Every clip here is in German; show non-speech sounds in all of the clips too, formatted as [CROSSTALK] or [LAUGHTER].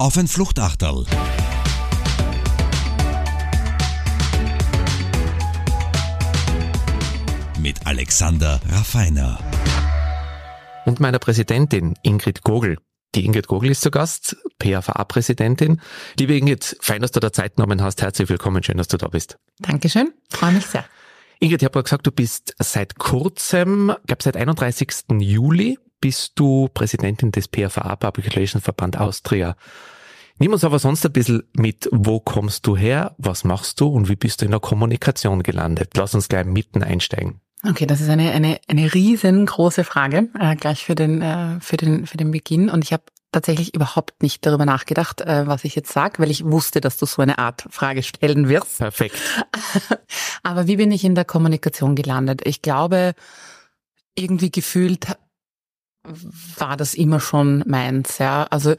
Auf ein Fluchtachterl. Mit Alexander Raffiner. Und meiner Präsidentin Ingrid Gogel. Die Ingrid Gogel ist zu Gast, PAVA-Präsidentin. Liebe Ingrid, fein, dass du da Zeit genommen hast. Herzlich willkommen, schön, dass du da bist. Dankeschön, freue mich sehr. Ingrid, ich habe gesagt, du bist seit kurzem, ich glaube seit 31. Juli, bist du Präsidentin des PFA Public Relations Verband Austria. Nimm uns aber sonst ein bisschen mit, wo kommst du her, was machst du und wie bist du in der Kommunikation gelandet? Lass uns gleich mitten einsteigen. Okay, das ist eine, eine, eine riesengroße Frage, äh, gleich für den, äh, für, den, für den Beginn. Und ich habe tatsächlich überhaupt nicht darüber nachgedacht, äh, was ich jetzt sage, weil ich wusste, dass du so eine Art Frage stellen wirst. Perfekt. [LAUGHS] Aber wie bin ich in der Kommunikation gelandet? Ich glaube, irgendwie gefühlt war das immer schon meins, ja. Also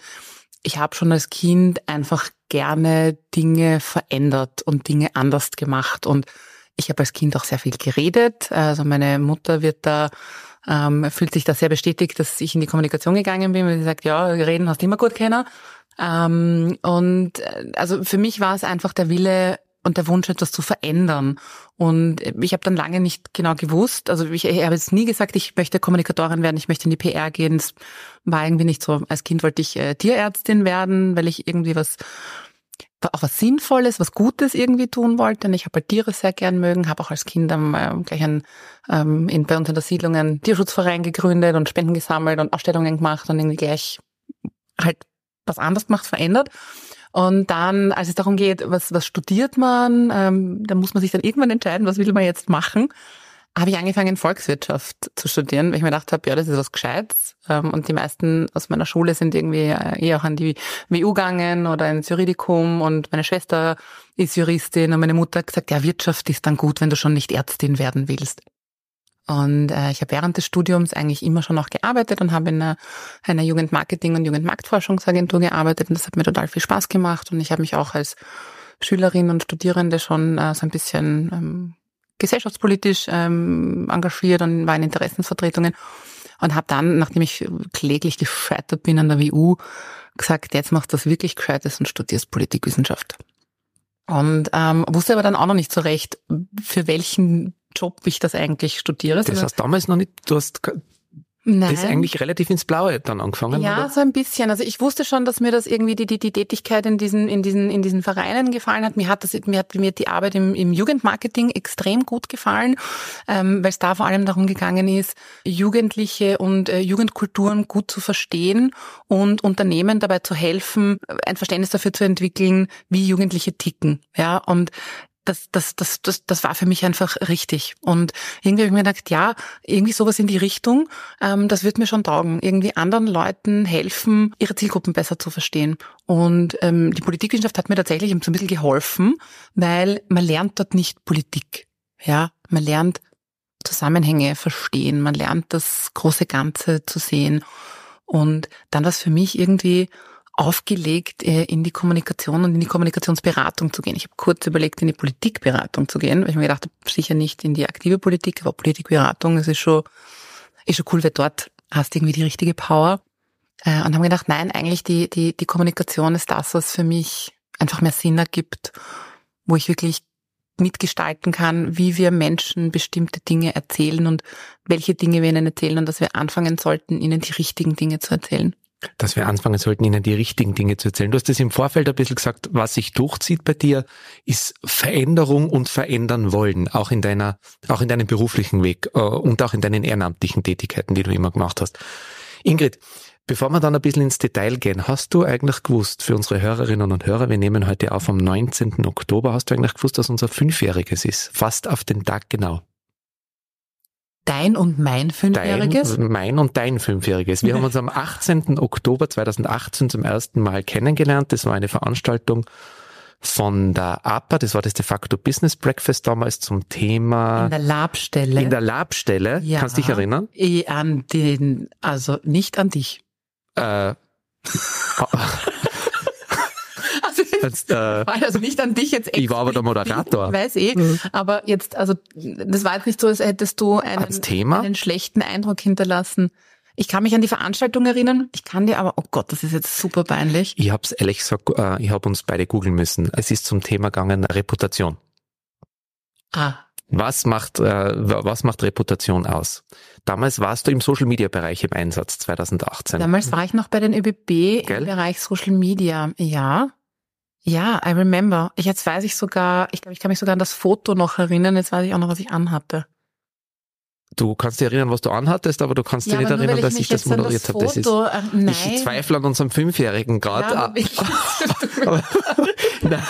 ich habe schon als Kind einfach gerne Dinge verändert und Dinge anders gemacht und ich habe als Kind auch sehr viel geredet. Also meine Mutter wird da ähm, fühlt sich da sehr bestätigt, dass ich in die Kommunikation gegangen bin, weil sie sagt, ja, reden hast du immer gut kennen. Ähm, und äh, also für mich war es einfach der Wille, und der Wunsch, etwas zu verändern. Und ich habe dann lange nicht genau gewusst, also ich, ich habe jetzt nie gesagt, ich möchte Kommunikatorin werden, ich möchte in die PR gehen. Das war irgendwie nicht so. Als Kind wollte ich äh, Tierärztin werden, weil ich irgendwie was auch was Sinnvolles, was Gutes irgendwie tun wollte. Und ich habe halt Tiere sehr gern mögen, habe auch als Kind ähm, gleich ein, ähm, in, bei uns in der Siedlung einen Tierschutzverein gegründet und Spenden gesammelt und Ausstellungen gemacht und irgendwie gleich halt was anderes gemacht, verändert. Und dann, als es darum geht, was, was studiert man, ähm, da muss man sich dann irgendwann entscheiden, was will man jetzt machen, habe ich angefangen, Volkswirtschaft zu studieren, weil ich mir gedacht habe, ja, das ist was Gescheites. Ähm, und die meisten aus meiner Schule sind irgendwie eher auch an die WU gegangen oder ins Juridikum und meine Schwester ist Juristin und meine Mutter hat gesagt, ja, Wirtschaft ist dann gut, wenn du schon nicht Ärztin werden willst. Und äh, ich habe während des Studiums eigentlich immer schon noch gearbeitet und habe in einer, einer Jugendmarketing- und Jugendmarktforschungsagentur gearbeitet und das hat mir total viel Spaß gemacht und ich habe mich auch als Schülerin und Studierende schon äh, so ein bisschen ähm, gesellschaftspolitisch ähm, engagiert und war in Interessensvertretungen und habe dann, nachdem ich kläglich gescheitert bin an der WU, gesagt, jetzt machst du das wirklich Gescheites und studierst Politikwissenschaft. Und ähm, wusste aber dann auch noch nicht so recht, für welchen Job ich das eigentlich studiere. Das heißt damals noch nicht, du hast Nein. Das ist eigentlich relativ ins Blaue dann angefangen. Ja, oder? so ein bisschen. Also ich wusste schon, dass mir das irgendwie die, die, die Tätigkeit in diesen, in diesen, in diesen Vereinen gefallen hat. Mir hat das, mir hat mir die Arbeit im, im Jugendmarketing extrem gut gefallen, ähm, weil es da vor allem darum gegangen ist, Jugendliche und äh, Jugendkulturen gut zu verstehen und Unternehmen dabei zu helfen, ein Verständnis dafür zu entwickeln, wie Jugendliche ticken. Ja, und das, das, das, das, das war für mich einfach richtig. Und irgendwie habe ich mir gedacht, ja, irgendwie sowas in die Richtung, ähm, das wird mir schon taugen. Irgendwie anderen Leuten helfen, ihre Zielgruppen besser zu verstehen. Und ähm, die Politikwissenschaft hat mir tatsächlich so ein bisschen geholfen, weil man lernt dort nicht Politik. Ja, man lernt Zusammenhänge verstehen, man lernt das große Ganze zu sehen. Und dann war es für mich irgendwie aufgelegt, äh, in die Kommunikation und in die Kommunikationsberatung zu gehen. Ich habe kurz überlegt, in die Politikberatung zu gehen, weil ich mir gedacht habe, sicher nicht in die aktive Politik, aber Politikberatung, das ist schon, ist schon cool, weil dort hast du irgendwie die richtige Power. Äh, und haben gedacht, nein, eigentlich die, die, die Kommunikation ist das, was für mich einfach mehr Sinn ergibt, wo ich wirklich mitgestalten kann, wie wir Menschen bestimmte Dinge erzählen und welche Dinge wir ihnen erzählen und dass wir anfangen sollten, ihnen die richtigen Dinge zu erzählen dass wir anfangen sollten, ihnen die richtigen Dinge zu erzählen. Du hast es im Vorfeld ein bisschen gesagt, was sich durchzieht bei dir, ist Veränderung und verändern wollen, auch in deiner, auch in deinem beruflichen Weg äh, und auch in deinen ehrenamtlichen Tätigkeiten, die du immer gemacht hast. Ingrid, bevor wir dann ein bisschen ins Detail gehen, hast du eigentlich gewusst, für unsere Hörerinnen und Hörer, wir nehmen heute auf am 19. Oktober, hast du eigentlich gewusst, dass unser Fünfjähriges ist? Fast auf den Tag genau. Dein und mein Fünfjähriges? Dein, mein und dein Fünfjähriges. Wir haben uns am [LAUGHS] 18. Oktober 2018 zum ersten Mal kennengelernt. Das war eine Veranstaltung von der APA, das war das de facto Business Breakfast damals zum Thema. In der Labstelle. In der Labstelle. Ja. Kannst du dich erinnern? An den, also nicht an dich. Äh, [LAUGHS] Jetzt, äh, [LAUGHS] also nicht an dich jetzt Ich war aber der Moderator. Ich weiß eh. Mhm. Aber jetzt, also das war jetzt nicht so, als hättest du einen, einen schlechten Eindruck hinterlassen. Ich kann mich an die Veranstaltung erinnern. Ich kann dir aber, oh Gott, das ist jetzt super peinlich. Ich habe es ehrlich gesagt, äh, ich habe uns beide googeln müssen. Es ist zum Thema gegangen Reputation. Ah. Was macht, äh, was macht Reputation aus? Damals warst du im Social Media Bereich im Einsatz, 2018. Damals war ich noch bei den ÖBB Gell? im Bereich Social Media. Ja. Ja, I remember. Ich, jetzt weiß ich sogar, ich glaube, ich kann mich sogar an das Foto noch erinnern. Jetzt weiß ich auch noch, was ich anhatte. Du kannst dich erinnern, was du anhattest, aber du kannst dich nicht aber nur, erinnern, weil dass ich das moderiert habe. Das ist, äh, nein. ich zweifle an unserem Fünfjährigen gerade. Ja, aber ich- [LAUGHS] [LAUGHS] aber, [LAUGHS] nein,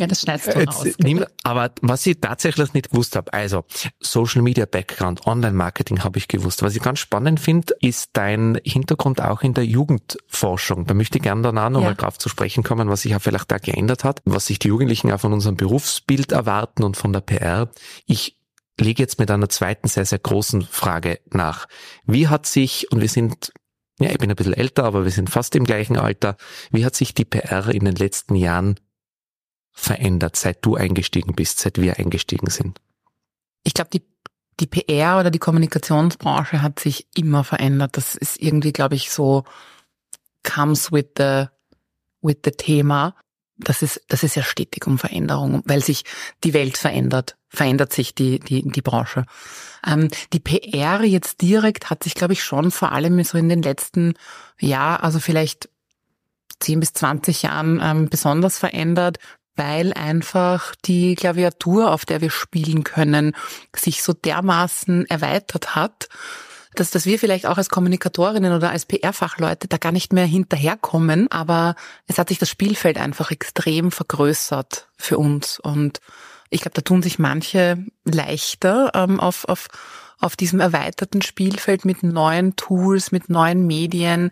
ja, das schneidest du raus. Jetzt, nimm, aber was ich tatsächlich nicht gewusst habe, also Social Media Background, Online Marketing habe ich gewusst. Was ich ganz spannend finde, ist dein Hintergrund auch in der Jugendforschung. Da möchte ich gerne dann auch nochmal Ja. drauf zu sprechen kommen, was sich ja vielleicht da geändert hat, was sich die Jugendlichen auch von unserem Berufsbild erwarten und von der PR. Ich lege jetzt mit einer zweiten sehr, sehr großen Frage nach. Wie hat sich, und wir sind ja, ich bin ein bisschen älter, aber wir sind fast im gleichen Alter. Wie hat sich die PR in den letzten Jahren verändert, seit du eingestiegen bist, seit wir eingestiegen sind? ich glaube, die, die PR oder die Kommunikationsbranche hat sich immer verändert. Das ist irgendwie, glaube ich, so comes with the, with the Thema. Das ist, das ist ja stetig um Veränderung, weil sich die Welt verändert, verändert sich die, die, die Branche. Ähm, die PR jetzt direkt hat sich, glaube ich, schon vor allem so in den letzten, ja, also vielleicht 10 bis 20 Jahren ähm, besonders verändert, weil einfach die Klaviatur, auf der wir spielen können, sich so dermaßen erweitert hat, dass, dass wir vielleicht auch als Kommunikatorinnen oder als PR-Fachleute da gar nicht mehr hinterherkommen, aber es hat sich das Spielfeld einfach extrem vergrößert für uns. Und ich glaube, da tun sich manche leichter ähm, auf, auf, auf diesem erweiterten Spielfeld mit neuen Tools, mit neuen Medien,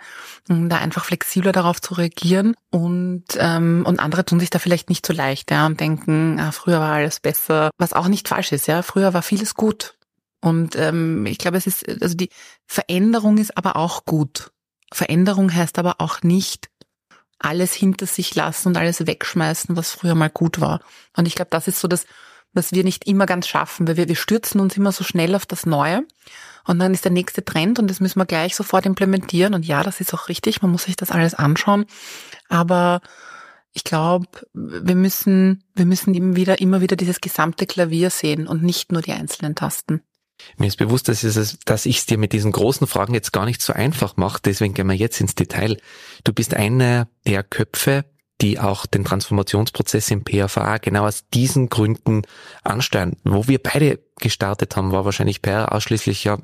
um da einfach flexibler darauf zu reagieren. Und, ähm, und andere tun sich da vielleicht nicht so leicht ja, und denken, ah, früher war alles besser, was auch nicht falsch ist. Ja, Früher war vieles gut. Und ähm, ich glaube, es ist, also die Veränderung ist aber auch gut. Veränderung heißt aber auch nicht alles hinter sich lassen und alles wegschmeißen, was früher mal gut war. Und ich glaube, das ist so das, was wir nicht immer ganz schaffen, weil wir, wir stürzen uns immer so schnell auf das Neue. Und dann ist der nächste Trend und das müssen wir gleich sofort implementieren. Und ja, das ist auch richtig, man muss sich das alles anschauen. Aber ich glaube, wir müssen, wir müssen immer wieder, immer wieder dieses gesamte Klavier sehen und nicht nur die einzelnen Tasten. Mir ist bewusst, dass, es, dass ich es dir mit diesen großen Fragen jetzt gar nicht so einfach mache, deswegen gehen wir jetzt ins Detail. Du bist einer der Köpfe, die auch den Transformationsprozess im PFA genau aus diesen Gründen ansteuern. Wo wir beide gestartet haben, war wahrscheinlich PR ausschließlich ja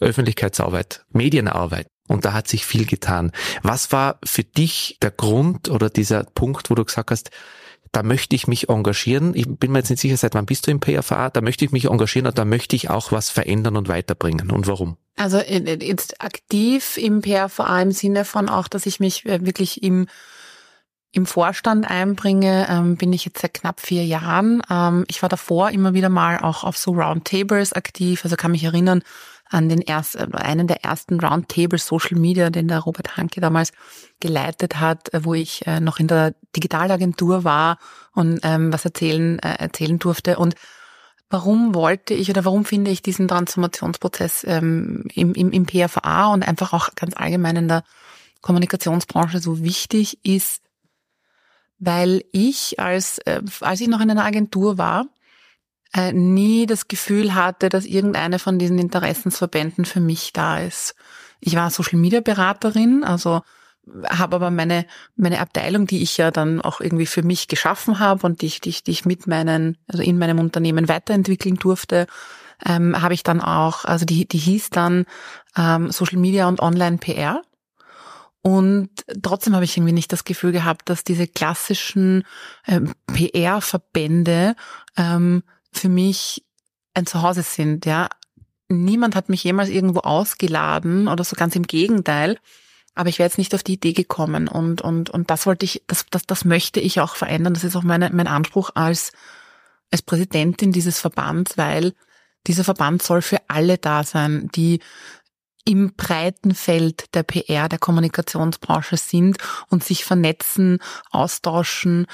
Öffentlichkeitsarbeit, Medienarbeit. Und da hat sich viel getan. Was war für dich der Grund oder dieser Punkt, wo du gesagt hast, da möchte ich mich engagieren. Ich bin mir jetzt nicht sicher, seit wann bist du im PFA? Da möchte ich mich engagieren und da möchte ich auch was verändern und weiterbringen. Und warum? Also äh, jetzt aktiv im PRVA im Sinne von auch, dass ich mich äh, wirklich im im Vorstand einbringe, ähm, bin ich jetzt seit knapp vier Jahren. Ähm, ich war davor immer wieder mal auch auf so Roundtables aktiv. Also kann mich erinnern an den ersten, einen der ersten Roundtables Social Media, den der Robert Hanke damals geleitet hat, äh, wo ich äh, noch in der Digitalagentur war und ähm, was erzählen äh, erzählen durfte und Warum wollte ich oder warum finde ich diesen Transformationsprozess ähm, im, im, im PFA und einfach auch ganz allgemein in der Kommunikationsbranche so wichtig ist, weil ich als, äh, als ich noch in einer Agentur war, äh, nie das Gefühl hatte, dass irgendeine von diesen Interessensverbänden für mich da ist. Ich war Social Media Beraterin, also habe aber meine meine Abteilung, die ich ja dann auch irgendwie für mich geschaffen habe und die ich, die ich, die ich mit meinen, also in meinem Unternehmen weiterentwickeln durfte, ähm, habe ich dann auch, also die, die hieß dann ähm, Social Media und Online PR. Und trotzdem habe ich irgendwie nicht das Gefühl gehabt, dass diese klassischen ähm, PR-Verbände ähm, für mich ein Zuhause sind. Ja, niemand hat mich jemals irgendwo ausgeladen oder so ganz im Gegenteil. Aber ich wäre jetzt nicht auf die Idee gekommen und und und das wollte ich, das das das möchte ich auch verändern. Das ist auch meine, mein Anspruch als als Präsidentin dieses Verbands, weil dieser Verband soll für alle da sein, die im breiten Feld der PR, der Kommunikationsbranche sind und sich vernetzen, austauschen,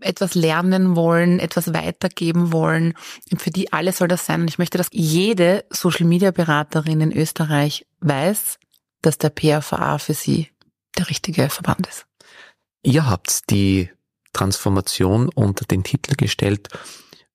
etwas lernen wollen, etwas weitergeben wollen. Für die alle soll das sein. Und ich möchte, dass jede Social Media Beraterin in Österreich weiß, dass der PRVA für sie der richtige Verband ist. Ihr habt die Transformation unter den Titel gestellt,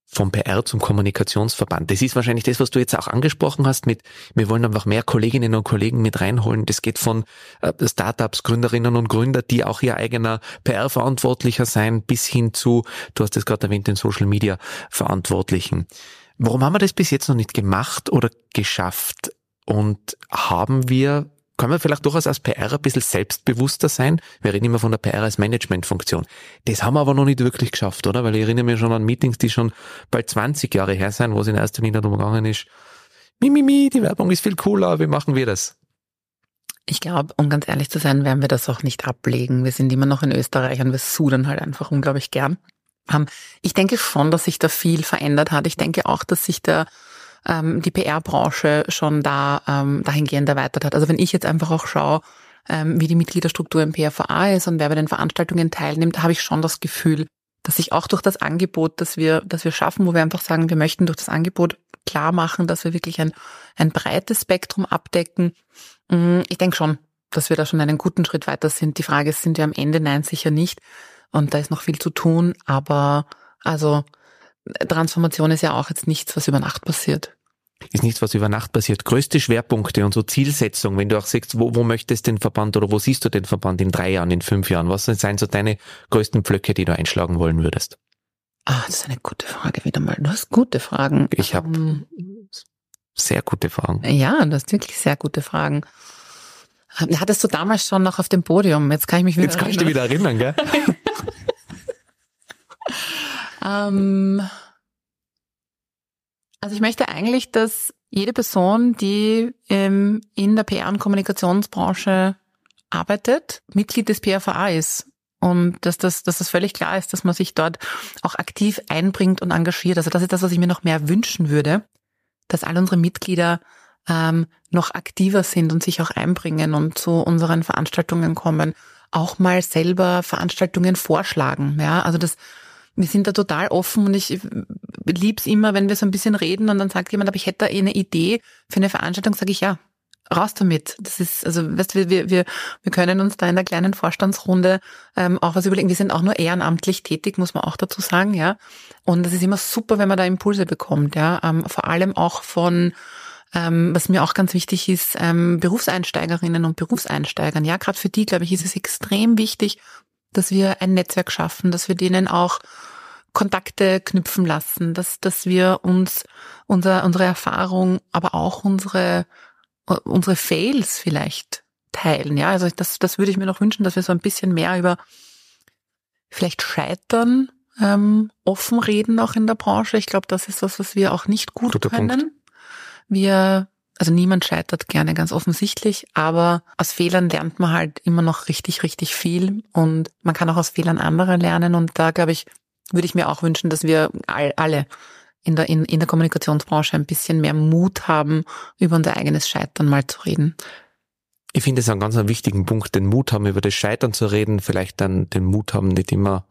vom PR zum Kommunikationsverband. Das ist wahrscheinlich das, was du jetzt auch angesprochen hast mit, wir wollen einfach mehr Kolleginnen und Kollegen mit reinholen. Das geht von äh, Startups, Gründerinnen und Gründer, die auch ihr eigener PR-Verantwortlicher sein, bis hin zu, du hast es gerade erwähnt, den Social Media Verantwortlichen. Warum haben wir das bis jetzt noch nicht gemacht oder geschafft? Und haben wir kann man vielleicht durchaus als PR ein bisschen selbstbewusster sein. Wir reden immer von der PR als Managementfunktion. Das haben wir aber noch nicht wirklich geschafft, oder? Weil ich erinnere mich schon an Meetings, die schon bald 20 Jahre her sind, wo es in erster Linie darum gegangen ist, mi, mi, mi, die Werbung ist viel cooler, wie machen wir das? Ich glaube, um ganz ehrlich zu sein, werden wir das auch nicht ablegen. Wir sind immer noch in Österreich und wir sudern halt einfach unglaublich gern. Ähm, ich denke schon, dass sich da viel verändert hat. Ich denke auch, dass sich der ähm, die PR-Branche schon da ähm, dahingehend erweitert hat. Also wenn ich jetzt einfach auch schaue, ähm, wie die Mitgliederstruktur im PRVA ist und wer bei den Veranstaltungen teilnimmt, habe ich schon das Gefühl, dass sich auch durch das Angebot, das wir, das wir schaffen, wo wir einfach sagen, wir möchten durch das Angebot klar machen, dass wir wirklich ein, ein breites Spektrum abdecken. Mm, ich denke schon, dass wir da schon einen guten Schritt weiter sind. Die Frage ist, sind wir am Ende? Nein, sicher nicht. Und da ist noch viel zu tun. Aber also Transformation ist ja auch jetzt nichts, was über Nacht passiert ist nichts, was über Nacht passiert. Größte Schwerpunkte und so Zielsetzung, wenn du auch sagst, wo, wo möchtest du den Verband oder wo siehst du den Verband in drei Jahren, in fünf Jahren? Was sind so deine größten Pflöcke, die du einschlagen wollen würdest? Ah, das ist eine gute Frage wieder mal. Du hast gute Fragen. Ich habe um, ähm, sehr gute Fragen. Ja, du hast wirklich sehr gute Fragen. Hattest du damals schon noch auf dem Podium? Jetzt kann ich mich wieder Jetzt kann ich dich wieder erinnern, gell? [LAUGHS] ähm, also ich möchte eigentlich, dass jede Person, die ähm, in der PR- und Kommunikationsbranche arbeitet, Mitglied des PRVA ist. Und dass das, dass das völlig klar ist, dass man sich dort auch aktiv einbringt und engagiert. Also das ist das, was ich mir noch mehr wünschen würde, dass all unsere Mitglieder ähm, noch aktiver sind und sich auch einbringen und zu unseren Veranstaltungen kommen, auch mal selber Veranstaltungen vorschlagen. Ja, also das wir sind da total offen und ich lieb's immer, wenn wir so ein bisschen reden und dann sagt jemand, aber ich hätte da eh eine Idee für eine Veranstaltung, sage ich ja, raus damit. Das ist, also weißt du, wir, wir, wir können uns da in der kleinen Vorstandsrunde ähm, auch was überlegen. Wir sind auch nur ehrenamtlich tätig, muss man auch dazu sagen, ja. Und das ist immer super, wenn man da Impulse bekommt, ja. Ähm, vor allem auch von ähm, was mir auch ganz wichtig ist, ähm, Berufseinsteigerinnen und Berufseinsteigern. Ja, gerade für die, glaube ich, ist es extrem wichtig, dass wir ein Netzwerk schaffen, dass wir denen auch Kontakte knüpfen lassen, dass, dass wir uns unser, unsere Erfahrung, aber auch unsere, unsere Fails vielleicht teilen. Ja, also das, das würde ich mir noch wünschen, dass wir so ein bisschen mehr über vielleicht Scheitern ähm, offen reden auch in der Branche. Ich glaube, das ist was, was wir auch nicht gut Guter können. Punkt. Wir also niemand scheitert gerne, ganz offensichtlich, aber aus Fehlern lernt man halt immer noch richtig, richtig viel und man kann auch aus Fehlern anderer lernen und da, glaube ich, würde ich mir auch wünschen, dass wir all, alle in der, in, in der Kommunikationsbranche ein bisschen mehr Mut haben, über unser eigenes Scheitern mal zu reden. Ich finde es einen ganz einen wichtigen Punkt, den Mut haben, über das Scheitern zu reden, vielleicht dann den Mut haben, nicht immer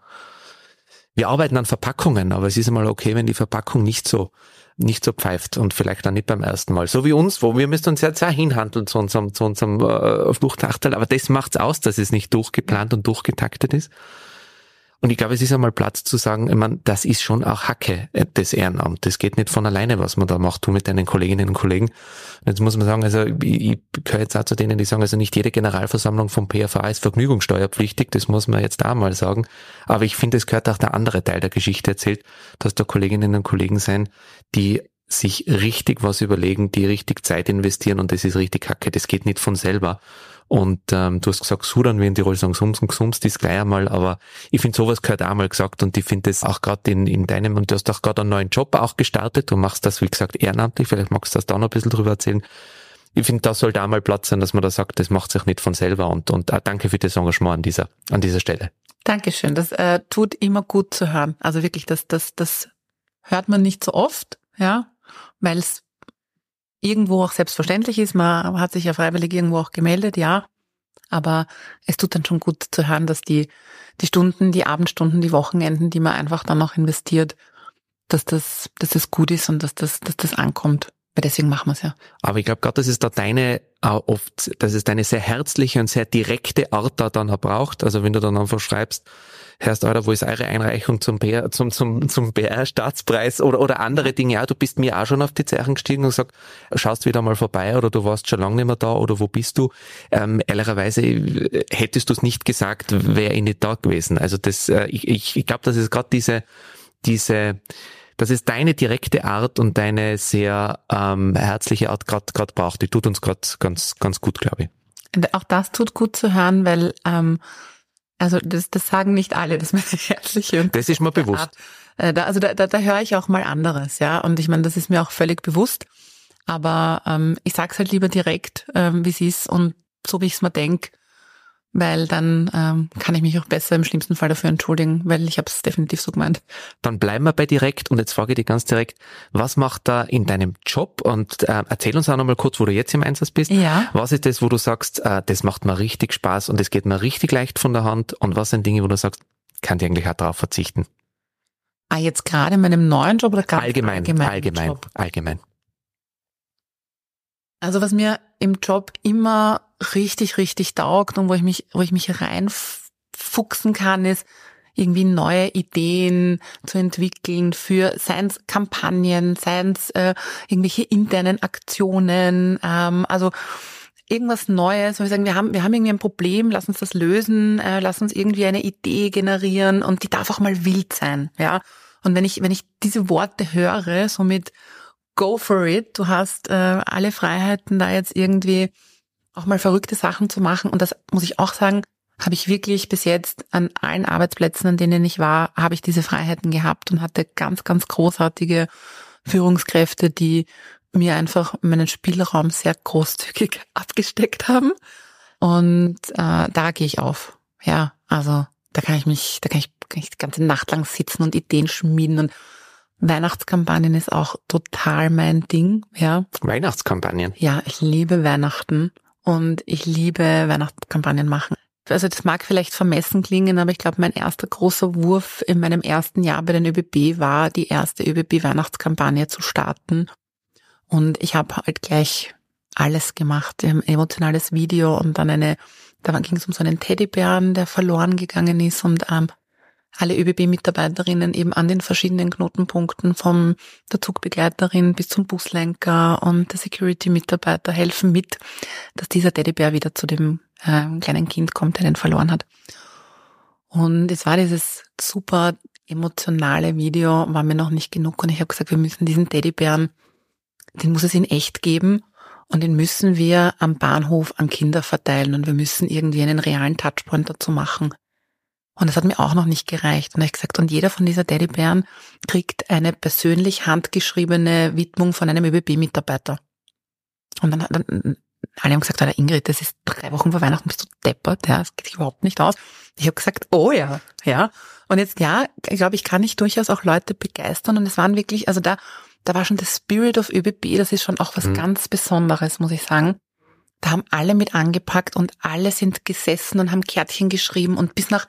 wir arbeiten an Verpackungen, aber es ist einmal okay, wenn die Verpackung nicht so nicht so pfeift und vielleicht dann nicht beim ersten Mal. So wie uns, wo wir müssen uns jetzt auch hinhandeln zu unserem, zu unserem äh, Fluchtachtel, aber das macht's aus, dass es nicht durchgeplant und durchgetaktet ist. Und ich glaube, es ist einmal Platz zu sagen, ich meine, das ist schon auch Hacke des Ehrenamts. Das geht nicht von alleine, was man da macht, du mit deinen Kolleginnen und Kollegen. Und jetzt muss man sagen, also ich, ich gehöre jetzt auch zu denen, die sagen, also nicht jede Generalversammlung vom PFA ist vergnügungssteuerpflichtig, das muss man jetzt auch mal sagen. Aber ich finde, es gehört auch der andere Teil der Geschichte erzählt, dass da Kolleginnen und Kollegen sein, die sich richtig was überlegen, die richtig Zeit investieren und das ist richtig Hacke. Das geht nicht von selber. Und ähm, du hast gesagt, Sudan, wie in Tirol sagen, Sums und Sums, das gleich einmal, aber ich finde, sowas gehört auch mal gesagt und ich finde das auch gerade in, in deinem, und du hast auch gerade einen neuen Job auch gestartet, du machst das, wie gesagt, ehrenamtlich, vielleicht magst du das da noch ein bisschen drüber erzählen. Ich finde, da sollte auch mal Platz sein, dass man da sagt, das macht sich nicht von selber und, und auch danke für das Engagement an dieser, an dieser Stelle. Dankeschön, das äh, tut immer gut zu hören. Also wirklich, das, das, das hört man nicht so oft, ja, weil es irgendwo auch selbstverständlich ist. Man hat sich ja freiwillig irgendwo auch gemeldet, ja. Aber es tut dann schon gut zu hören, dass die, die Stunden, die Abendstunden, die Wochenenden, die man einfach dann noch investiert, dass das, dass das gut ist und dass das, dass das ankommt. Weil deswegen machen wir es ja. Aber ich glaube gerade, dass es da deine äh, oft, dass es deine sehr herzliche und sehr direkte Art da dann auch braucht. Also wenn du dann einfach schreibst, Herrst, Alter, wo ist eure Einreichung zum BR, zum, zum, zum BR-Staatspreis oder, oder andere Dinge? Ja, du bist mir auch schon auf die Zeichen gestiegen und gesagt, schaust wieder mal vorbei oder du warst schon lange nicht mehr da oder wo bist du? Ähm, ehrlicherweise äh, hättest du es nicht gesagt, wäre ich nicht da gewesen. Also das, äh, ich, ich, ich glaube, dass es gerade diese, diese, das ist deine direkte Art und deine sehr ähm, herzliche Art gerade braucht. Die tut uns gerade ganz ganz gut, glaube ich. Und auch das tut gut zu hören, weil ähm, also das, das sagen nicht alle, das meine herzliche und das ist mir bewusst. Äh, da, also da, da, da höre ich auch mal anderes, ja. Und ich meine, das ist mir auch völlig bewusst. Aber ähm, ich sag's halt lieber direkt, ähm, wie es ist und so wie ich es mir denk, weil dann ähm, kann ich mich auch besser im schlimmsten Fall dafür entschuldigen, weil ich habe es definitiv so gemeint. Dann bleiben wir bei direkt und jetzt frage ich dich ganz direkt, was macht da in deinem Job und äh, erzähl uns auch nochmal kurz, wo du jetzt im Einsatz bist. Ja. Was ist das, wo du sagst, äh, das macht mir richtig Spaß und es geht mir richtig leicht von der Hand und was sind Dinge, wo du sagst, kann ich eigentlich auch darauf verzichten? Ah, jetzt gerade in meinem neuen Job oder gerade allgemein, allgemein, allgemein, Job? allgemein. Also was mir im Job immer richtig, richtig taugt und wo ich mich, wo ich mich reinfuchsen kann, ist irgendwie neue Ideen zu entwickeln für seins Kampagnen, seins äh, irgendwelche internen Aktionen, ähm, also irgendwas Neues, wo wir sagen, wir haben, wir haben irgendwie ein Problem, lass uns das lösen, äh, lass uns irgendwie eine Idee generieren und die darf auch mal wild sein, ja. Und wenn ich, wenn ich diese Worte höre, so mit go for it, du hast äh, alle Freiheiten, da jetzt irgendwie auch mal verrückte Sachen zu machen. Und das muss ich auch sagen, habe ich wirklich bis jetzt an allen Arbeitsplätzen, an denen ich war, habe ich diese Freiheiten gehabt und hatte ganz, ganz großartige Führungskräfte, die mir einfach meinen Spielraum sehr großzügig [LAUGHS] abgesteckt haben. Und äh, da gehe ich auf. Ja, also da kann ich mich, da kann ich, kann ich die ganze Nacht lang sitzen und Ideen schmieden und Weihnachtskampagnen ist auch total mein Ding, ja. Weihnachtskampagnen? Ja, ich liebe Weihnachten und ich liebe Weihnachtskampagnen machen. Also das mag vielleicht vermessen klingen, aber ich glaube, mein erster großer Wurf in meinem ersten Jahr bei den ÖBB war, die erste ÖBB-Weihnachtskampagne zu starten. Und ich habe halt gleich alles gemacht. Ein emotionales Video und dann eine, da ging es um so einen Teddybären, der verloren gegangen ist und ähm, alle ÖBB-Mitarbeiterinnen eben an den verschiedenen Knotenpunkten vom der Zugbegleiterin bis zum Buslenker und der Security-Mitarbeiter helfen mit, dass dieser Teddybär wieder zu dem äh, kleinen Kind kommt, der den verloren hat. Und es war dieses super emotionale Video, war mir noch nicht genug und ich habe gesagt, wir müssen diesen Teddybären, den muss es in echt geben und den müssen wir am Bahnhof an Kinder verteilen und wir müssen irgendwie einen realen Touchpoint dazu machen. Und das hat mir auch noch nicht gereicht. Und ich gesagt, und jeder von dieser Teddybären kriegt eine persönlich handgeschriebene Widmung von einem ÖBB-Mitarbeiter. Und dann, dann alle haben gesagt, Alter Ingrid, das ist drei Wochen vor Weihnachten, bist du deppert, ja, das geht sich überhaupt nicht aus. Ich habe gesagt, oh ja, ja. Und jetzt, ja, ich glaube, ich kann nicht durchaus auch Leute begeistern. Und es waren wirklich, also da, da war schon das Spirit of ÖBB, das ist schon auch was mhm. ganz Besonderes, muss ich sagen. Da haben alle mit angepackt und alle sind gesessen und haben Kärtchen geschrieben und bis nach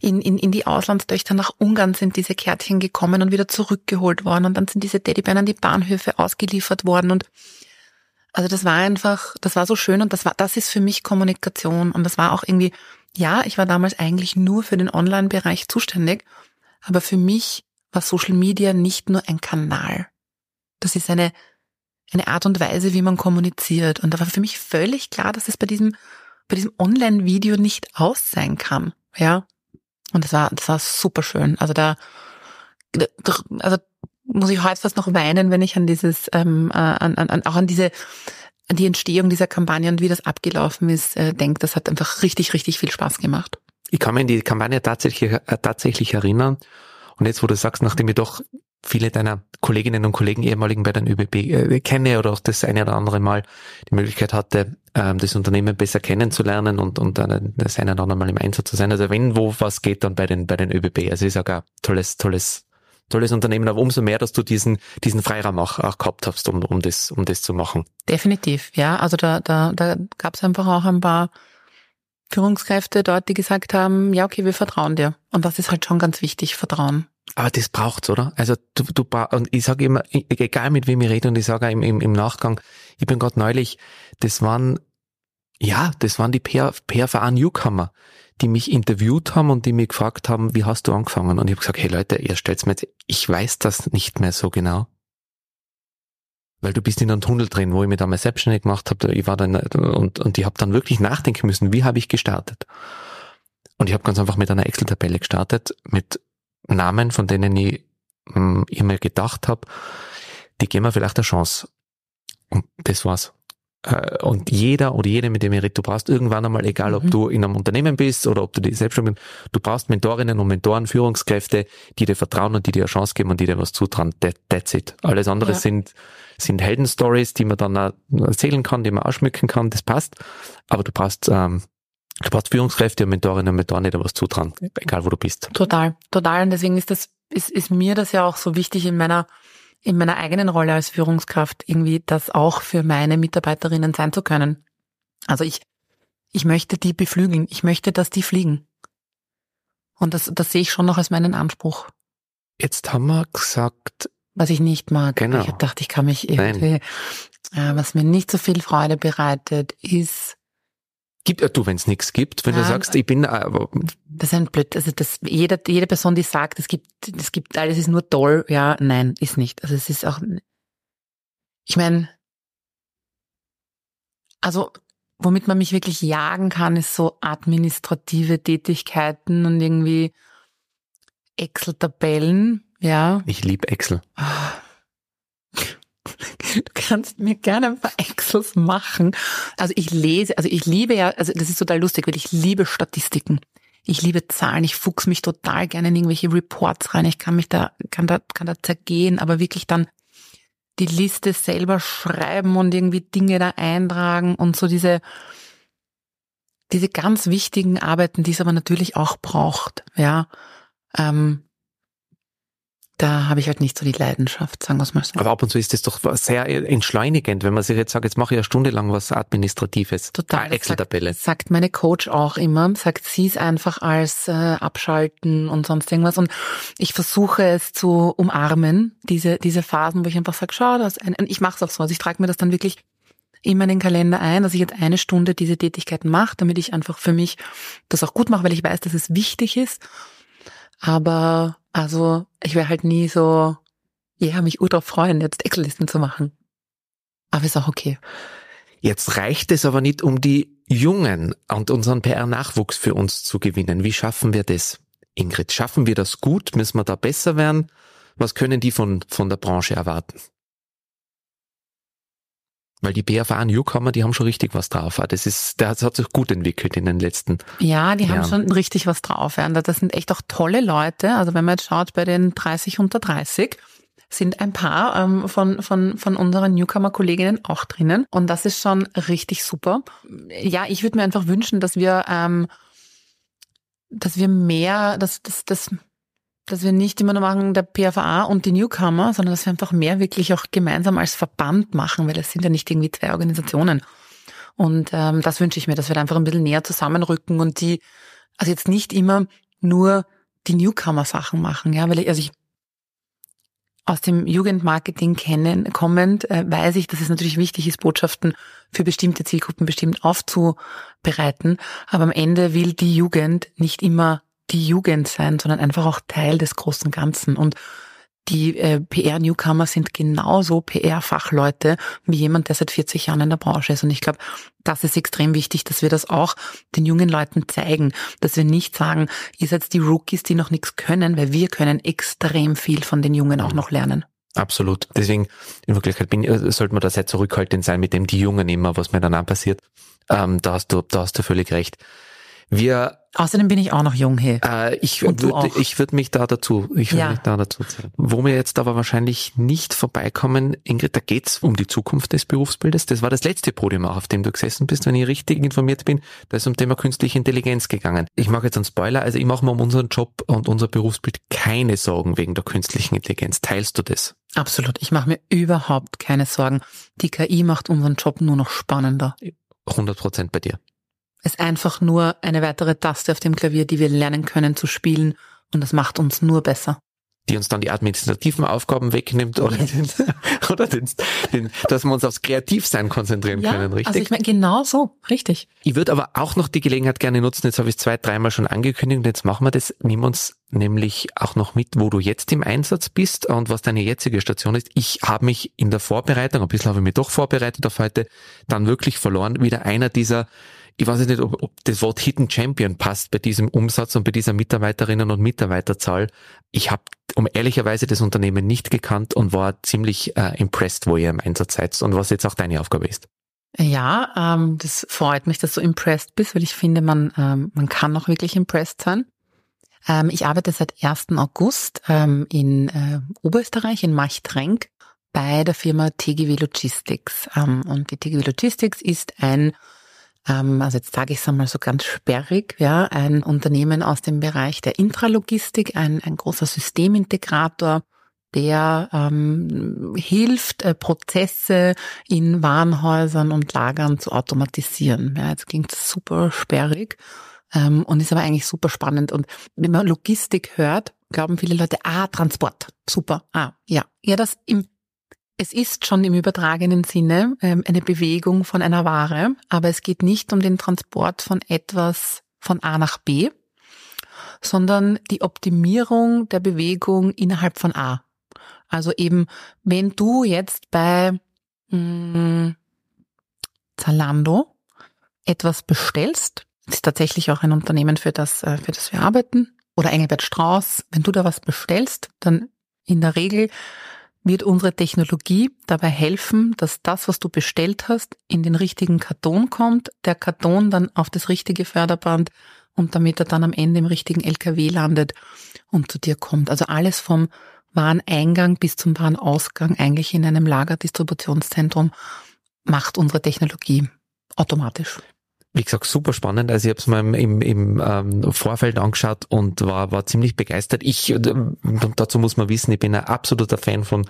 in, in, in die Auslandstöchter nach Ungarn sind diese Kärtchen gekommen und wieder zurückgeholt worden und dann sind diese Teddybären an die Bahnhöfe ausgeliefert worden und also das war einfach, das war so schön und das war, das ist für mich Kommunikation und das war auch irgendwie, ja, ich war damals eigentlich nur für den Online-Bereich zuständig, aber für mich war Social Media nicht nur ein Kanal. Das ist eine, eine Art und Weise, wie man kommuniziert. Und da war für mich völlig klar, dass es bei diesem, bei diesem Online-Video nicht aus sein kann. Ja. Und das war, das war super schön. Also da, also muss ich heute fast noch weinen, wenn ich an dieses, ähm, äh, an, an, auch an diese, an die Entstehung dieser Kampagne und wie das abgelaufen ist, äh, denke, das hat einfach richtig, richtig viel Spaß gemacht. Ich kann mich an die Kampagne tatsächlich, äh, tatsächlich erinnern. Und jetzt, wo du sagst, nachdem ich doch viele deiner Kolleginnen und Kollegen ehemaligen bei den ÖBB äh, kenne oder auch das eine oder andere Mal die Möglichkeit hatte, ähm, das Unternehmen besser kennenzulernen und, und dann das eine oder andere Mal im Einsatz zu sein. Also wenn wo was geht, dann bei den, bei den ÖBB. Also ist auch ein tolles, tolles tolles Unternehmen, aber umso mehr, dass du diesen, diesen Freiraum auch, auch gehabt hast, um, um das, um das zu machen. Definitiv, ja. Also da, da, da gab es einfach auch ein paar Führungskräfte dort, die gesagt haben, ja, okay, wir vertrauen dir. Und das ist halt schon ganz wichtig, Vertrauen. Aber das braucht's, oder? Also du, du und ich sage immer, egal mit wem ich rede, und ich sage im, im, im Nachgang, ich bin gerade neulich, das waren, ja, das waren die PRVA Newcomer, die mich interviewt haben und die mich gefragt haben, wie hast du angefangen? Und ich habe gesagt, hey Leute, ihr stellt's mir jetzt, ich weiß das nicht mehr so genau. Weil du bist in einem Tunnel drin, wo ich mich damals selbstständig gemacht habe. Ich war dann und, und ich habe dann wirklich nachdenken müssen, wie habe ich gestartet? Und ich habe ganz einfach mit einer Excel-Tabelle gestartet, mit Namen, von denen ich hm, immer gedacht habe, die geben mir vielleicht eine Chance. Und das war's. Äh, und jeder oder jede, mit dem ich rede, du brauchst irgendwann einmal, egal ob mhm. du in einem Unternehmen bist oder ob du die selbstständig bist, du brauchst Mentorinnen und Mentoren, Führungskräfte, die dir vertrauen und die dir eine Chance geben und die dir was zutrauen. That, that's it. Alles andere ja. sind, sind Heldenstories, die man dann erzählen kann, die man ausschmücken kann, das passt. Aber du brauchst, ähm, du brauchst Führungskräfte und Mentorinnen und Mentoren, dir was zutrauen, egal wo du bist. Total, total. Und deswegen ist das, ist, ist mir das ja auch so wichtig in meiner in meiner eigenen Rolle als Führungskraft irgendwie das auch für meine Mitarbeiterinnen sein zu können. Also ich, ich möchte die beflügeln. Ich möchte, dass die fliegen. Und das, das sehe ich schon noch als meinen Anspruch. Jetzt haben wir gesagt. Was ich nicht mag. Genau. Ich habe gedacht, ich kann mich irgendwie, äh, was mir nicht so viel Freude bereitet, ist Gibt, äh, du, wenn es nichts gibt, wenn ja, du sagst, ich bin. Äh, das ist ein blöd. Also das, jede, jede Person, die sagt, es gibt, es gibt alles ist nur toll, ja, nein, ist nicht. Also es ist auch. Ich meine, also womit man mich wirklich jagen kann, ist so administrative Tätigkeiten und irgendwie Excel-Tabellen, ja. Ich liebe Excel. Ah. Du kannst mir gerne ein paar Excels machen. Also ich lese, also ich liebe ja, also das ist total lustig, weil ich liebe Statistiken. Ich liebe Zahlen. Ich fuchs mich total gerne in irgendwelche Reports rein. Ich kann mich da, kann da, kann da zergehen, aber wirklich dann die Liste selber schreiben und irgendwie Dinge da eintragen und so diese, diese ganz wichtigen Arbeiten, die es aber natürlich auch braucht, ja. Ähm, da habe ich halt nicht so die Leidenschaft, sagen wir es mal so. Aber ab und zu ist das doch sehr entschleunigend, wenn man sich jetzt sagt, jetzt mache ich eine Stunde lang was Administratives. Total. Excel-Tabelle. Sagt, sagt, meine Coach auch immer, sagt sie es einfach als äh, Abschalten und sonst irgendwas. Und ich versuche es zu umarmen, diese, diese Phasen, wo ich einfach sage, schau, das ein, ich mache es auch so. Also ich trage mir das dann wirklich in meinen Kalender ein, dass ich jetzt eine Stunde diese Tätigkeiten mache, damit ich einfach für mich das auch gut mache, weil ich weiß, dass es wichtig ist. Aber also ich wäre halt nie so, ja, mich ultra freuen, jetzt Excel-Listen zu machen. Aber ist auch okay. Jetzt reicht es aber nicht, um die Jungen und unseren PR-Nachwuchs für uns zu gewinnen. Wie schaffen wir das? Ingrid, schaffen wir das gut? Müssen wir da besser werden? Was können die von, von der Branche erwarten? Weil die BFA Newcomer, die haben schon richtig was drauf. Das ist, das hat sich gut entwickelt in den letzten Ja, die Jahren. haben schon richtig was drauf. Das sind echt auch tolle Leute. Also wenn man jetzt schaut, bei den 30 unter 30 sind ein paar ähm, von, von, von unseren Newcomer-Kolleginnen auch drinnen. Und das ist schon richtig super. Ja, ich würde mir einfach wünschen, dass wir, ähm, dass wir mehr, dass, dass, dass dass wir nicht immer nur machen der PFA und die Newcomer, sondern dass wir einfach mehr wirklich auch gemeinsam als Verband machen, weil es sind ja nicht irgendwie zwei Organisationen. Und ähm, das wünsche ich mir, dass wir da einfach ein bisschen näher zusammenrücken und die, also jetzt nicht immer nur die Newcomer-Sachen machen, ja, weil ich, also ich aus dem Jugendmarketing kennen, kommend, äh, weiß ich, dass es natürlich wichtig ist, Botschaften für bestimmte Zielgruppen bestimmt aufzubereiten. Aber am Ende will die Jugend nicht immer die Jugend sein, sondern einfach auch Teil des großen Ganzen. Und die äh, PR-Newcomer sind genauso PR-Fachleute wie jemand, der seit 40 Jahren in der Branche ist. Und ich glaube, das ist extrem wichtig, dass wir das auch den jungen Leuten zeigen, dass wir nicht sagen, ihr seid die Rookies, die noch nichts können, weil wir können extrem viel von den Jungen auch noch lernen. Absolut. Deswegen, in Wirklichkeit bin, äh, sollte man da sehr zurückhaltend sein mit dem die Jungen immer, was mir dann passiert. Ähm, da hast du, da hast du völlig recht. Wir Außerdem bin ich auch noch jung, hey. äh, ich würde ich würde mich da dazu, ich würde Ja. mich da dazu zählen. Wo wir jetzt aber wahrscheinlich nicht vorbeikommen, Ingrid, da geht's um die Zukunft des Berufsbildes. Das war das letzte Podium auch, auf dem du gesessen bist, wenn ich richtig informiert bin. Da ist um Thema künstliche Intelligenz gegangen. Ich mache jetzt einen Spoiler, also ich mache mir um unseren Job und unser Berufsbild keine Sorgen wegen der künstlichen Intelligenz. Teilst du das? Absolut. Ich mache mir überhaupt keine Sorgen. Die KI macht unseren Job nur noch spannender. 100 Prozent bei dir. Ist einfach nur eine weitere Taste auf dem Klavier, die wir lernen können zu spielen und das macht uns nur besser. die uns dann die administrativen Aufgaben wegnimmt oder, den, [LAUGHS] oder den, den, dass wir uns aufs Kreativsein konzentrieren können, richtig? also ich meine, genau so, richtig. Ich würde aber auch noch die Gelegenheit gerne nutzen, jetzt habe ich es zwei, dreimal schon angekündigt, und jetzt machen wir das, nimm uns nämlich auch noch mit, wo du jetzt im Einsatz bist und was deine jetzige Station ist. Ich habe mich in der Vorbereitung, ein bisschen habe ich mich doch vorbereitet auf heute, dann wirklich verloren, wieder einer dieser ich weiß nicht, ob, ob das Wort Hidden Champion passt bei diesem Umsatz und bei dieser Mitarbeiterinnen und Mitarbeiterzahl. Ich habe um ehrlicherweise das Unternehmen nicht gekannt und war ziemlich äh, impressed, wo ihr im Einsatz seid und was jetzt auch deine Aufgabe ist. Ja, ähm, das freut mich, dass du impressed bist, weil ich finde, man, ähm, man kann auch wirklich impressed sein. Ähm, ich arbeite seit 1. August ähm, in äh, Oberösterreich, in Machtrenk, bei der Firma TGW Logistics. Ähm, und die TGW Logistics ist ein also jetzt sage ich es einmal so ganz sperrig, ja, ein Unternehmen aus dem Bereich der Intralogistik, ein, ein großer Systemintegrator, der ähm, hilft, äh, Prozesse in Warenhäusern und Lagern zu automatisieren. Ja, jetzt klingt super sperrig ähm, und ist aber eigentlich super spannend. Und wenn man Logistik hört, glauben viele Leute, ah, Transport, super, ah, ja. Ja, das im es ist schon im übertragenen Sinne ähm, eine Bewegung von einer Ware, aber es geht nicht um den Transport von etwas von A nach B, sondern die Optimierung der Bewegung innerhalb von A. Also eben, wenn du jetzt bei mh, Zalando etwas bestellst, ist tatsächlich auch ein Unternehmen, für das, äh, für das wir arbeiten, oder Engelbert Strauß, wenn du da was bestellst, dann in der Regel wird unsere Technologie dabei helfen, dass das, was du bestellt hast, in den richtigen Karton kommt, der Karton dann auf das richtige Förderband und damit er dann am Ende im richtigen LKW landet und zu dir kommt. Also alles vom Wareneingang bis zum Warenausgang eigentlich in einem Lagerdistributionszentrum macht unsere Technologie automatisch. Wie gesagt, super spannend. Also ich habe es mal im, im, ähm, Vorfeld angeschaut und war, war ziemlich begeistert. Ich, äh, dazu muss man wissen, ich bin ein absoluter Fan von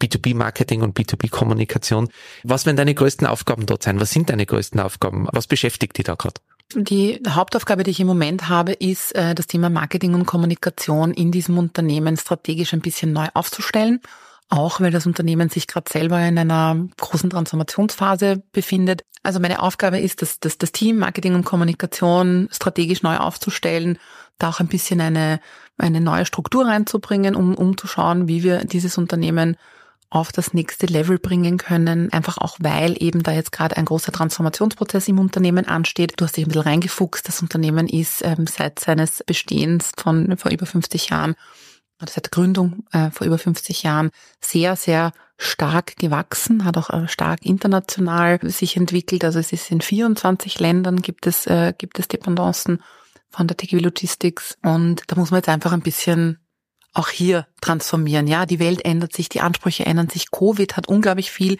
B2B-Marketing und B2B-Kommunikation. Was werden deine größten Aufgaben dort sein? Was sind deine größten Aufgaben? Was beschäftigt dich da gerade? Die Hauptaufgabe, die ich im Moment habe, ist, äh, das Thema Marketing und Kommunikation in diesem Unternehmen strategisch ein bisschen neu aufzustellen. Auch weil das Unternehmen sich gerade selber in einer großen Transformationsphase befindet. Also meine Aufgabe ist, das, das, das Team Marketing und Kommunikation strategisch neu aufzustellen, da auch ein bisschen eine, eine neue Struktur reinzubringen, um, um zu schauen, wie wir dieses Unternehmen auf das nächste Level bringen können, einfach auch weil eben da jetzt gerade ein großer Transformationsprozess im Unternehmen ansteht. Du hast dich ein bisschen reingefuchst. Das Unternehmen ist ähm, seit seines Bestehens von vor über 50 Jahren, seit der Gründung äh, vor über 50 Jahren sehr, sehr stark gewachsen, hat auch äh, stark international sich entwickelt. Also es ist in 24 Ländern gibt es, äh, gibt es Dependancen von der TGW Logistics und da muss man jetzt einfach ein bisschen auch hier transformieren. Ja, die Welt ändert sich, die Ansprüche ändern sich. Covid hat unglaublich viel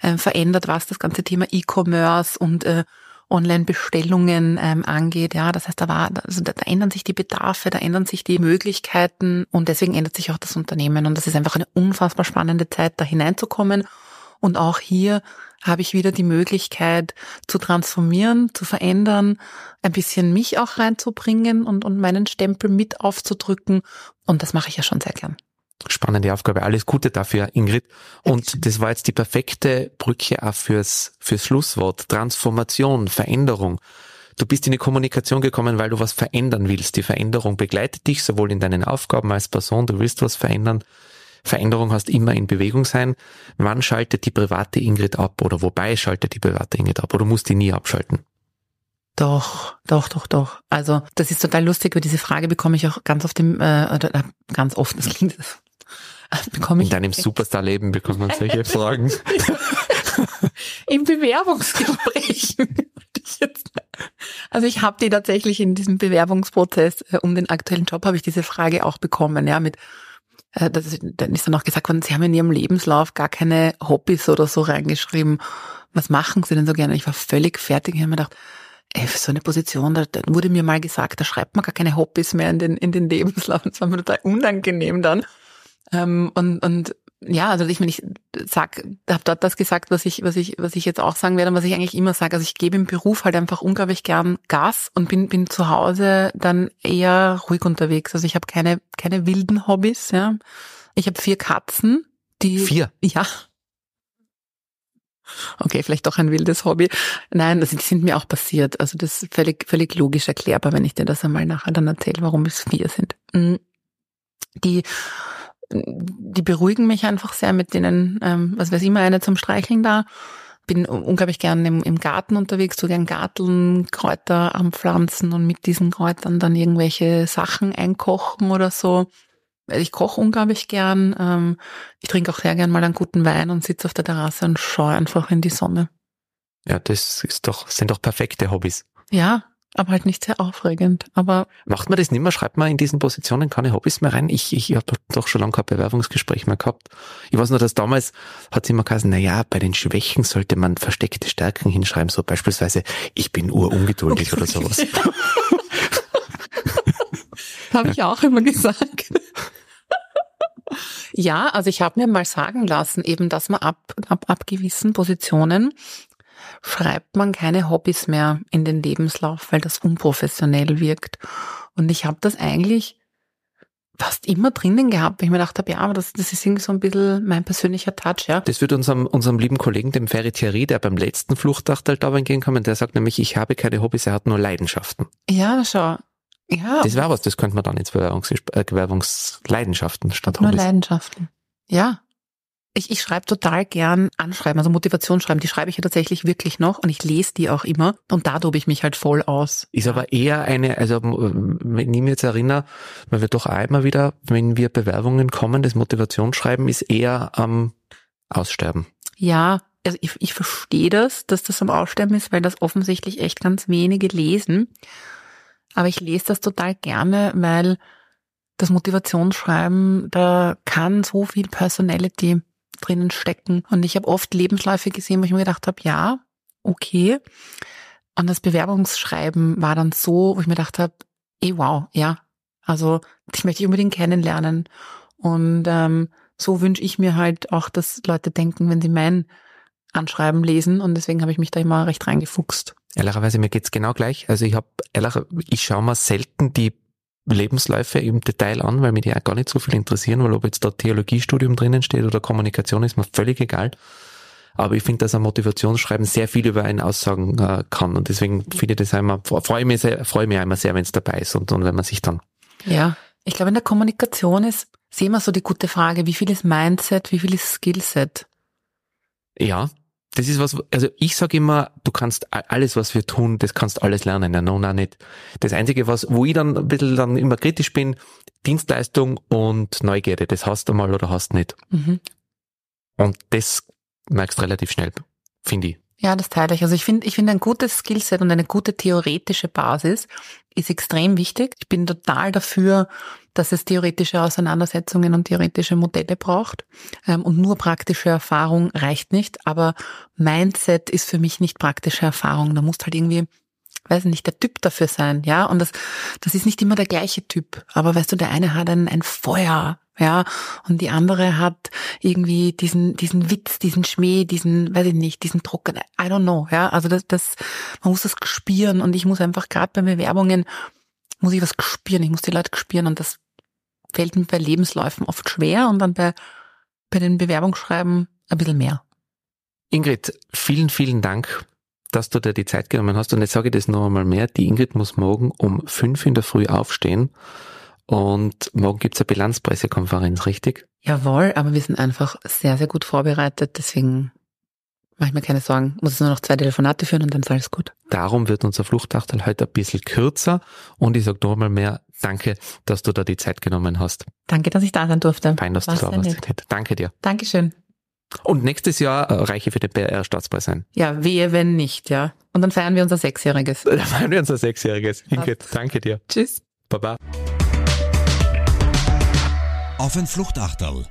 äh, verändert, was das ganze Thema E-Commerce und äh, Online-Bestellungen ähm, angeht. Ja, das heißt, da war, also da, da ändern sich die Bedarfe, da ändern sich die Möglichkeiten und deswegen ändert sich auch das Unternehmen. Und das ist einfach eine unfassbar spannende Zeit, da hineinzukommen. Und auch hier habe ich wieder die Möglichkeit zu transformieren, zu verändern, ein bisschen mich auch reinzubringen und, und meinen Stempel mit aufzudrücken. Und das mache ich ja schon sehr gern. Spannende Aufgabe. Alles Gute dafür, Ingrid. Und das war jetzt die perfekte Brücke auch fürs, fürs Schlusswort. Transformation, Veränderung. Du bist in die Kommunikation gekommen, weil du was verändern willst. Die Veränderung begleitet dich sowohl in deinen Aufgaben als Person. Du willst was verändern. Veränderung hast immer in Bewegung sein. Wann schaltet die private Ingrid ab oder wobei schaltet die private Ingrid ab oder muss die nie abschalten? Doch, doch, doch, doch. Also das ist total lustig, weil diese Frage bekomme ich auch ganz oft im, äh, äh, ganz oft, das klingt, [LAUGHS] bekomme In ich deinem Superstar-Leben bekommt man solche [LAUGHS] Fragen. in Bewerbungsgesprächen. [LAUGHS] ich jetzt. Also ich habe die tatsächlich in diesem Bewerbungsprozess äh, um den aktuellen Job habe ich diese Frage auch bekommen, ja, mit äh, das ist, dann ist dann auch gesagt worden, Sie haben in Ihrem Lebenslauf gar keine Hobbys oder so reingeschrieben. Was machen Sie denn so gerne? Ich war völlig fertig. Ich habe mir gedacht, ey, für so eine Position, da, da wurde mir mal gesagt, da schreibt man gar keine Hobbys mehr in den, in den Lebenslauf. Das war mir total unangenehm dann. Ähm, und, und ja, also ich meine, ich sag, habe dort das gesagt, was ich, was ich, was ich jetzt auch sagen werde und was ich eigentlich immer sage. Also ich gebe im Beruf halt einfach unglaublich gern Gas und bin, bin zu Hause dann eher ruhig unterwegs. Also ich habe keine, keine wilden Hobbys, ja. Ich habe vier Katzen, die. Vier? Ja. Okay, vielleicht doch ein wildes Hobby. Nein, also die sind mir auch passiert. Also das ist völlig, völlig logisch erklärbar, wenn ich dir das einmal nachher dann erzähle, warum es vier sind. Mm. Die die beruhigen mich einfach sehr mit denen, ähm, was weiß immer eine zum Streicheln da. Bin unglaublich gern im, im Garten unterwegs, so gern Garteln, Kräuter anpflanzen und mit diesen Kräutern dann irgendwelche Sachen einkochen oder so. Ich koche unglaublich gern. Ähm, ich trinke auch sehr gern mal einen guten Wein und sitze auf der Terrasse und schaue einfach in die Sonne. Ja, das ist doch, sind doch perfekte Hobbys. Ja, aber halt nicht sehr aufregend. Aber macht man das nicht mehr? Schreibt man in diesen Positionen keine Hobbys mehr rein? Ich, ich habe doch schon lange kein Bewerbungsgespräch mehr gehabt. Ich weiß nur, dass damals hat es immer gesagt, na ja, bei den Schwächen sollte man versteckte Stärken hinschreiben, so beispielsweise, ich bin urungeduldig oder sowas. [LAUGHS] habe ich auch immer gesagt. Ja, also ich habe mir mal sagen lassen, eben, dass man ab, ab, ab gewissen Positionen schreibt man keine Hobbys mehr in den Lebenslauf, weil das unprofessionell wirkt. Und ich habe das eigentlich fast immer drinnen gehabt, weil ich mir gedacht habe, ja, aber das, das ist irgendwie so ein bisschen mein persönlicher Touch, ja. Das wird unserem, unserem lieben Kollegen, dem Ferry Thierry, der beim letzten Fluchtachtel da entgegenkommen, der sagt nämlich, ich habe keine Hobbys, er hat nur Leidenschaften. Ja, schau. Ja. Das wäre was, das könnte man dann ins Bewerbungsleidenschaften statt Hobbys. Nur Leidenschaften. Ja ich, ich schreibe total gern Anschreiben, also Motivationsschreiben, die schreibe ich ja tatsächlich wirklich noch und ich lese die auch immer und da tobe ich mich halt voll aus. Ist aber eher eine, also wenn ich mich jetzt erinnere, weil wir doch auch immer wieder, wenn wir Bewerbungen kommen, das Motivationsschreiben ist eher am Aussterben. Ja, also ich, ich verstehe das, dass das am Aussterben ist, weil das offensichtlich echt ganz wenige lesen. Aber ich lese das total gerne, weil das Motivationsschreiben, da kann so viel Personality drinnen stecken. Und ich habe oft Lebensläufe gesehen, wo ich mir gedacht habe, ja, okay. Und das Bewerbungsschreiben war dann so, wo ich mir gedacht habe, eh wow, ja. Also ich möchte unbedingt kennenlernen. Und ähm, so wünsche ich mir halt auch, dass Leute denken, wenn sie mein Anschreiben lesen. Und deswegen habe ich mich da immer recht reingefuchst. Ehrlicherweise, mir geht's genau gleich. Also ich habe, ehrlich, ich schaue mal selten die Lebensläufe im Detail an, weil mich die auch gar nicht so viel interessieren, weil ob jetzt da Theologiestudium drinnen steht oder Kommunikation, ist mir völlig egal. Aber ich finde, dass ein Motivationsschreiben sehr viel über einen aussagen äh, kann. Und deswegen finde ich das einmal, freue ich mich, sehr, freue mich einmal sehr, wenn es dabei ist und, und wenn man sich dann. Ja, ich glaube, in der Kommunikation ist, sehen wir so die gute Frage, wie viel ist Mindset, wie viel ist Skillset? Ja, das ist was, also ich sage immer, du kannst alles, was wir tun, das kannst alles lernen, ja, no, no, nicht. Das Einzige, was, wo ich dann ein bisschen dann immer kritisch bin, Dienstleistung und Neugierde, das hast du mal oder hast nicht. Mhm. Und das merkst du relativ schnell, finde ich. Ja, das teile ich. Also ich finde, ich finde ein gutes Skillset und eine gute theoretische Basis ist extrem wichtig. Ich bin total dafür, dass es theoretische Auseinandersetzungen und theoretische Modelle braucht. Ähm, und nur praktische Erfahrung reicht nicht. Aber Mindset ist für mich nicht praktische Erfahrung. Da muss halt irgendwie weiß nicht, der Typ dafür sein, ja. Und das, das ist nicht immer der gleiche Typ. Aber weißt du, der eine hat ein, ein Feuer, ja, und die andere hat irgendwie diesen, diesen Witz, diesen Schmäh, diesen, weiß ich nicht, diesen Druck, I don't know, ja. Also das, das, man muss das spüren und ich muss einfach gerade bei Bewerbungen, muss ich was spüren, ich muss die Leute spüren und das fällt mir bei Lebensläufen oft schwer und dann bei, bei den Bewerbungsschreiben ein bisschen mehr. Ingrid, vielen, vielen Dank, dass du dir die Zeit genommen hast und jetzt sage ich das noch einmal mehr. Die Ingrid muss morgen um fünf in der Früh aufstehen und morgen gibt's eine Bilanzpressekonferenz, richtig? Jawohl, aber wir sind einfach sehr, sehr gut vorbereitet, deswegen mache ich mir keine Sorgen. Muss es nur noch zwei Telefonate führen und dann ist alles gut. Darum wird unser Fluchtachtel heute ein bisschen kürzer und ich sage noch einmal mehr Danke, dass du da die Zeit genommen hast. Danke, dass ich da sein durfte. Fein, dass War's du da warst. Danke dir. Dankeschön. Und nächstes Jahr äh, reiche für den PR Staatspreis sein. Ja, wehe, wenn nicht, ja. Und dann feiern wir unser Sechsjähriges. [LAUGHS] Dann feiern wir unser Sechsjähriges. Ingrid, danke dir. Tschüss. Baba. Auf ein Fluchtachterl